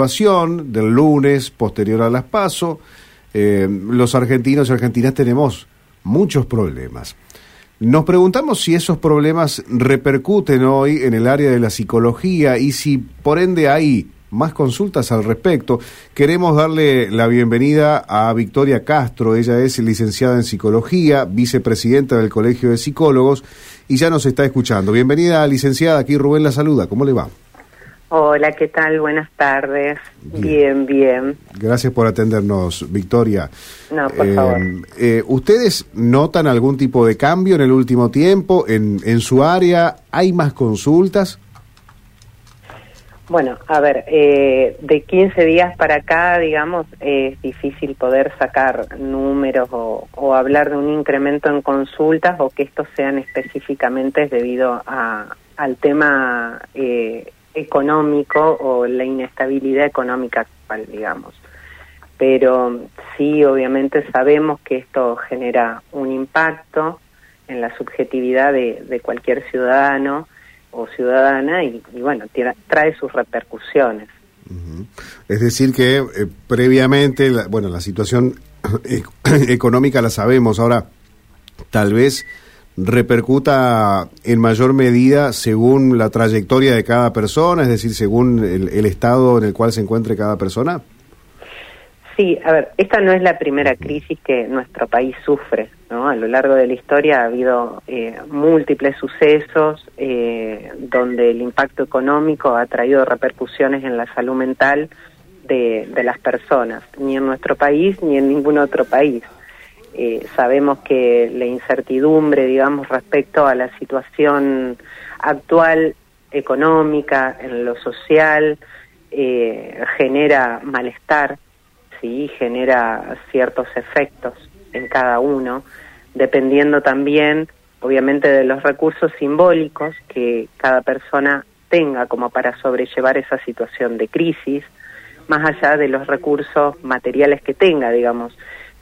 situación del lunes posterior a las PASO, eh, los argentinos y argentinas tenemos muchos problemas. Nos preguntamos si esos problemas repercuten hoy en el área de la psicología y si por ende hay más consultas al respecto. Queremos darle la bienvenida a Victoria Castro. Ella es licenciada en psicología, vicepresidenta del Colegio de Psicólogos y ya nos está escuchando. Bienvenida, licenciada. Aquí Rubén la saluda. ¿Cómo le va? Hola, ¿qué tal? Buenas tardes. Bien, bien. Gracias por atendernos, Victoria. No, por favor. Eh, ¿Ustedes notan algún tipo de cambio en el último tiempo en, en su área? ¿Hay más consultas? Bueno, a ver, eh, de 15 días para acá, digamos, es difícil poder sacar números o, o, hablar de un incremento en consultas o que estos sean específicamente debido a, al tema eh, económico o la inestabilidad económica actual, digamos. Pero sí, obviamente sabemos que esto genera un impacto en la subjetividad de, de cualquier ciudadano o ciudadana y, bueno, tira, trae sus repercusiones. Uh. Es decir que eh, previamente, la, bueno, la situación económica la sabemos, ahora tal vez repercuta en mayor medida según la trayectoria de cada persona, es decir, según el, el, estado en el cual se encuentre cada persona? Sí, a ver, esta no es la primera crisis que nuestro país sufre, ¿no? A lo largo de la historia ha habido eh, múltiples sucesos eh, donde el impacto económico ha traído repercusiones en la salud mental de, de las personas, ni en nuestro país ni en ningún otro país. Eh, sabemos que la incertidumbre, digamos, respecto a la situación actual económica, en lo social, eh, genera malestar, sí, genera ciertos efectos en cada uno, dependiendo también, obviamente, de los recursos simbólicos que cada persona tenga como para sobrellevar esa situación de crisis, más allá de los recursos materiales que tenga, digamos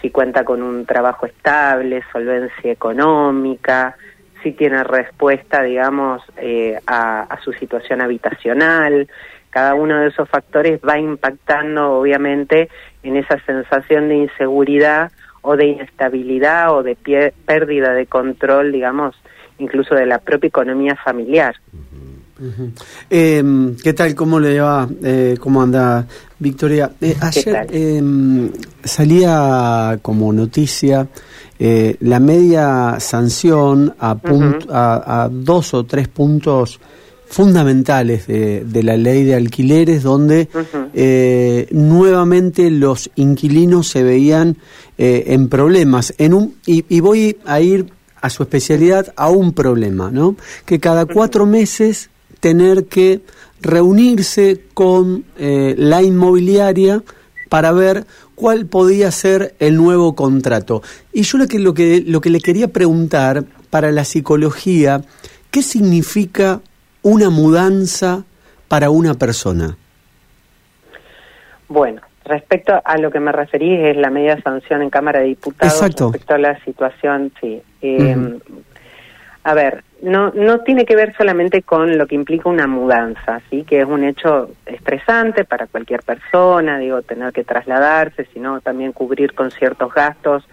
si cuenta con un trabajo estable, solvencia económica, si tiene respuesta, digamos, eh, a, su situación habitacional. Cada uno de esos factores va impactando, obviamente, en esa sensación de inseguridad o de inestabilidad o de pie, pérdida de control, digamos, incluso de la propia economía familiar. Uh -huh. eh, ¿Qué tal? ¿Cómo le va? Eh, ¿Cómo anda Victoria? Eh, ayer em, salía como noticia eh, la media sanción a, punt, uh -huh. a, a, dos o tres puntos fundamentales de, de la ley de alquileres donde uh -huh. nuevamente los inquilinos se veían en problemas. En un, y, y voy a ir a su especialidad a un problema, ¿no? Que cada cuatro meses tener que reunirse con eh, la inmobiliaria para ver cuál podía ser el nuevo contrato. Y yo lo que, lo que, lo que le quería preguntar para la psicología, ¿qué significa una mudanza para una persona? Bueno, respecto a lo que me referí es la media sanción en Cámara de Diputados Exacto. respecto a la situación, sí. Eh, uh -huh. A ver, no, no tiene que ver solamente con lo que implica una mudanza, ¿sí? que es un hecho estresante para cualquier persona, digo, tener que trasladarse, sino también cubrir con ciertos gastos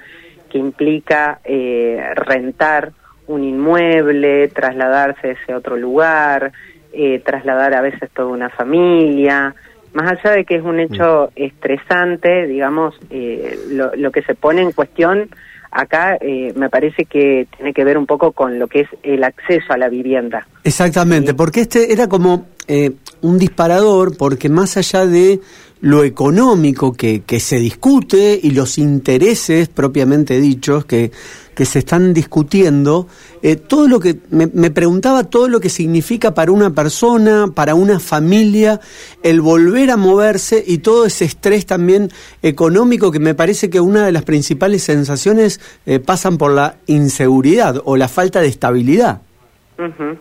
que implica eh, rentar un inmueble, trasladarse a ese otro lugar, eh, trasladar a veces toda una familia. Más allá de que es un hecho estresante, digamos, eh, lo, lo que se pone en cuestión acá eh, me parece que tiene que ver un poco con lo que es el acceso a la vivienda. Exactamente, ¿sí? porque este era como eh, un disparador, porque más allá de lo económico que, que se discute y los intereses propiamente dichos que, que se están discutiendo, eh, todo lo que me, me, preguntaba todo lo que significa para una persona, para una familia, el volver a moverse y todo ese estrés también económico que me parece que una de las principales sensaciones eh, pasan por la inseguridad o la falta de estabilidad. Uh.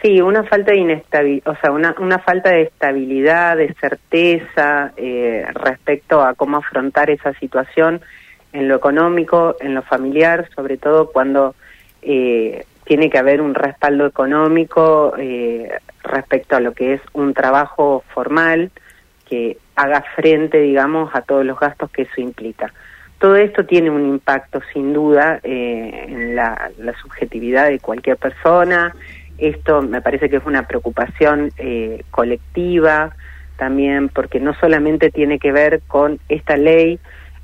Sí, una falta de inestabilidad, o sea, una, una falta de estabilidad, de certeza eh, respecto a cómo afrontar esa situación en lo económico, en lo familiar, sobre todo cuando eh, tiene que haber un respaldo económico eh, respecto a lo que es un trabajo formal, que haga frente, digamos, a todos los gastos que eso implica. Todo esto tiene un impacto sin duda eh, en la, subjetividad de cualquier persona. Esto me parece que es una preocupación eh, colectiva también porque no solamente tiene que ver con esta ley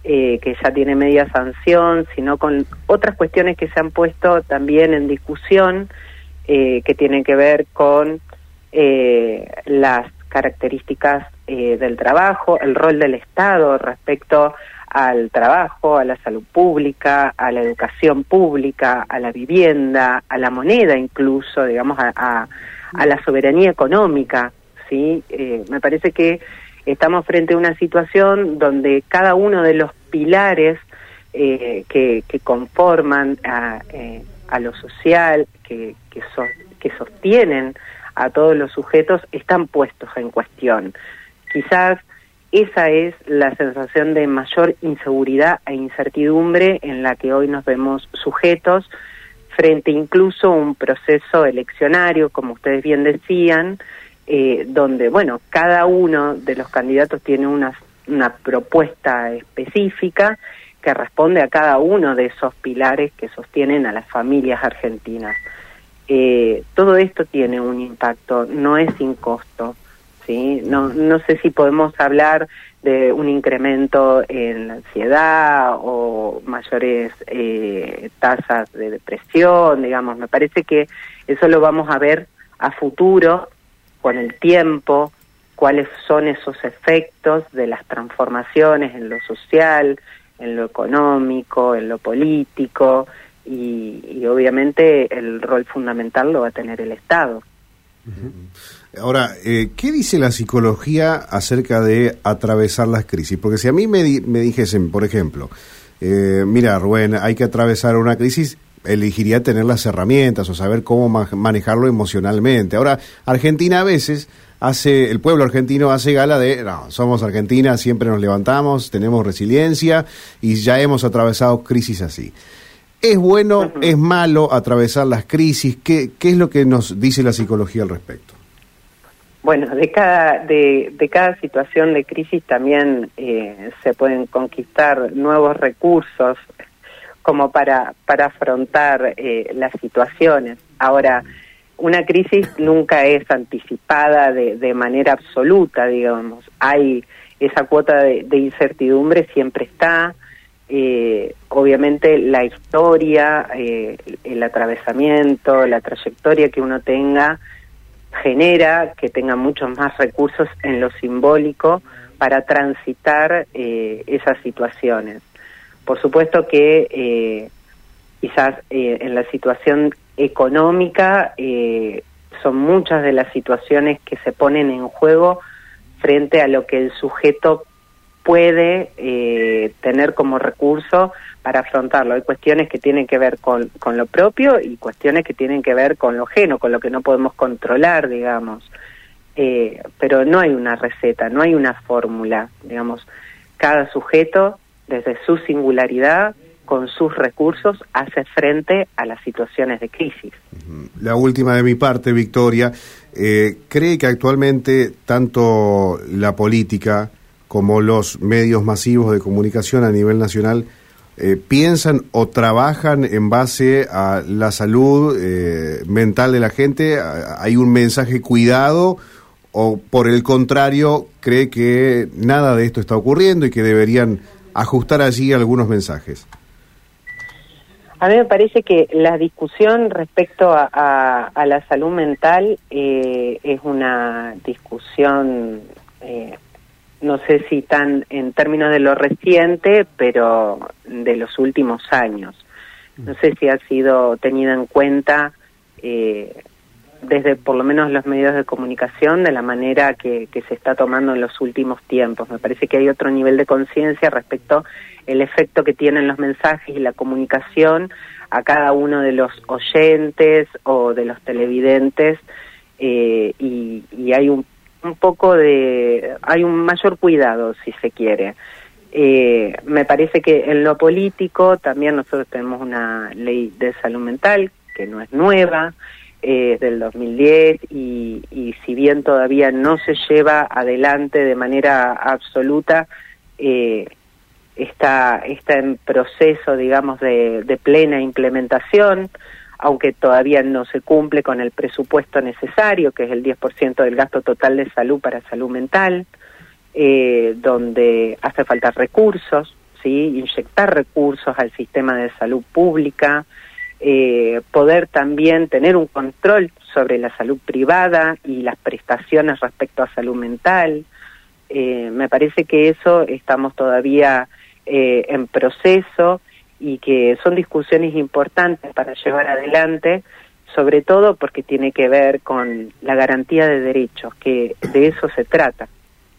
eh, que ya tiene media sanción, sino con otras cuestiones que se han puesto también en discusión que tienen que ver con las características del trabajo, el rol del Estado respecto al trabajo, a la salud pública, a la educación pública, a la vivienda, a la moneda incluso, digamos, a, a, la soberanía económica, ¿sí? Eh, me parece que estamos frente a una situación donde cada uno de los pilares eh, que, conforman a, eh, a lo social, que, que, que sostienen a todos los sujetos, están puestos en cuestión. Quizás esa es la sensación de mayor inseguridad e incertidumbre en la que hoy nos vemos sujetos frente incluso a un proceso eleccionario, como ustedes bien decían, eh, donde, bueno, cada uno de los candidatos tiene una, una propuesta específica que responde a cada uno de esos pilares que sostienen a las familias argentinas. Eh, todo esto tiene un impacto, no es sin costo. ¿sí? No, no sé si podemos hablar de un incremento en la ansiedad o mayores eh, tasas de depresión, digamos. Me parece que eso lo vamos a ver a futuro, con el tiempo, cuáles son esos efectos de las transformaciones en lo social, en lo económico, en lo político, y, obviamente el rol fundamental lo va a tener el Estado. Ahora, eh, ¿qué dice la psicología acerca de atravesar las crisis? Porque si a mí me, me dijesen, por ejemplo, eh, mira, Rubén, hay que atravesar una crisis, elegiría tener las herramientas o saber cómo manejarlo emocionalmente. Ahora, Argentina a veces hace, el pueblo argentino hace gala de, no, somos Argentina, siempre nos levantamos, tenemos resiliencia y ya hemos atravesado crisis así. ¿Es bueno, es malo atravesar las crisis? ¿Qué, ¿Qué es lo que nos dice la psicología al respecto? Bueno, de cada, de, de cada situación de crisis también eh, se pueden conquistar nuevos recursos como para, para afrontar eh, las situaciones. Ahora, una crisis nunca es anticipada de, de manera absoluta, digamos. Hay esa cuota de, incertidumbre, siempre está. Eh, obviamente la historia, eh, el atravesamiento, la trayectoria que uno tenga, genera que tenga muchos más recursos en lo simbólico para transitar eh, esas situaciones. Por supuesto que eh, quizás eh, en la situación económica son muchas de las situaciones que se ponen en juego frente a lo que el sujeto puede tener como recurso para afrontarlo. Hay cuestiones que tienen que ver con, con lo propio y cuestiones que tienen que ver con lo ajeno, con lo que no podemos controlar, digamos. Eh, pero no hay una receta, no hay una fórmula, digamos. Cada sujeto, desde su singularidad, con sus recursos, hace frente a las situaciones de crisis. La última de mi parte, Victoria. Eh, ¿Cree que actualmente tanto la política como los medios masivos de comunicación a nivel nacional eh, piensan o trabajan en base a la salud eh, mental de la gente? ¿Hay un mensaje cuidado o por el contrario cree que nada de esto está ocurriendo y que deberían ajustar allí algunos mensajes? A mí me parece que la discusión respecto a, la salud mental eh, es una discusión no sé si tan en términos de lo reciente, pero de los últimos años. No sé si ha sido tenida en cuenta eh, desde por lo menos los medios de comunicación de la manera que, que, se está tomando en los últimos tiempos. Me parece que hay otro nivel de conciencia respecto el efecto que tienen los mensajes y la comunicación a cada uno de los oyentes o de los televidentes eh, y, y hay un un poco de, hay un mayor cuidado, si se quiere. Eh, me parece que en lo político también nosotros tenemos una ley de salud mental que no es nueva, eh, del 2010 y, y, si bien todavía no se lleva adelante de manera absoluta, eh, está, está en proceso, digamos, de, de plena implementación, aunque todavía no se cumple con el presupuesto necesario, que es el 10% del gasto total de salud para salud mental, eh, donde hace falta recursos, ¿sí? inyectar recursos al sistema de salud pública, eh, poder también tener un control sobre la salud privada y las prestaciones respecto a salud mental. Eh, me parece que eso estamos todavía eh, en proceso y que son discusiones importantes para llevar adelante, sobre todo porque tiene que ver con la garantía de derechos, que de eso se trata.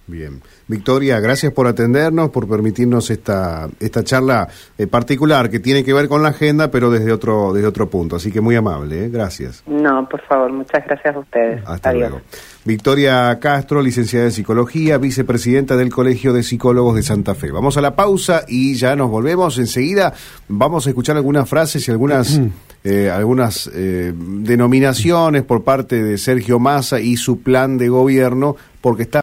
Bien. Victoria, gracias por atendernos, por permitirnos esta, esta charla eh, particular que tiene que ver con la agenda, pero desde otro, desde otro punto. Así que muy amable, ¿eh? gracias. No, por favor, muchas gracias a ustedes. Hasta luego. Victoria Castro, licenciada en Psicología, vicepresidenta del Colegio de Psicólogos de Santa Fe. Vamos a la pausa y ya nos volvemos. Enseguida vamos a escuchar algunas frases y algunas, eh, algunas eh, denominaciones por parte de Sergio Massa y su plan de gobierno, porque está